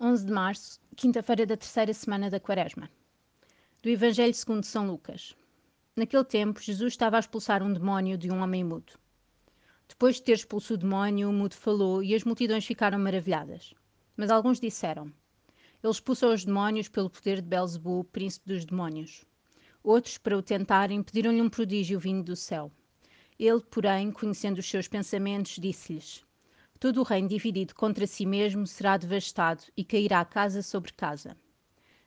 11 de março, quinta-feira da terceira semana da Quaresma. Do Evangelho segundo São Lucas. Naquele tempo, Jesus estava a expulsar um demónio de um homem mudo. Depois de ter expulso o demónio, o mudo falou e as multidões ficaram maravilhadas. Mas alguns disseram: Ele expulsou os demónios pelo poder de Belzebu, príncipe dos demónios. Outros, para o tentarem, pediram-lhe um prodígio vindo do céu. Ele, porém, conhecendo os seus pensamentos, disse-lhes: Todo o reino dividido contra si mesmo será devastado e cairá casa sobre casa.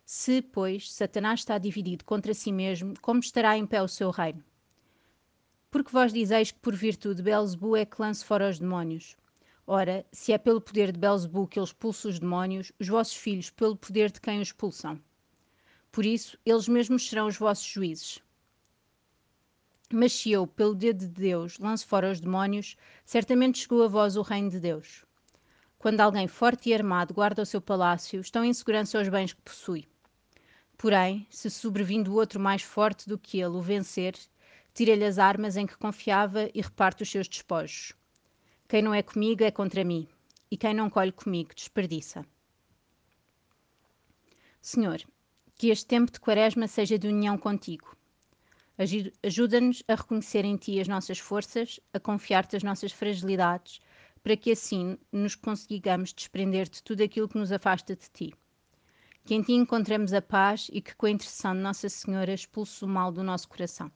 Se, pois, Satanás está dividido contra si mesmo, como estará em pé o seu reino? Porque vós dizeis que por virtude de Belzebu é que lance fora os demónios. Ora, se é pelo poder de Belzebu que ele expulsa os demónios, os vossos filhos pelo poder de quem os expulsam. Por isso, eles mesmos serão os vossos juízes. Mas se eu, pelo dedo de Deus, lanço fora os demónios, certamente chegou a vós o reino de Deus. Quando alguém forte e armado guarda o seu palácio, estão em segurança os bens que possui. Porém, se sobrevindo outro mais forte do que ele o vencer, tira-lhe as armas em que confiava e reparte os seus despojos. Quem não é comigo é contra mim, e quem não colhe comigo desperdiça. Senhor, que este tempo de quaresma seja de união contigo Ajuda-nos a reconhecer em Ti as nossas forças, a confiar-te as nossas fragilidades, para que assim nos consigamos desprender de tudo aquilo que nos afasta de Ti. Que em Ti encontremos a paz e que, com a intercessão de Nossa Senhora, expulse o mal do nosso coração.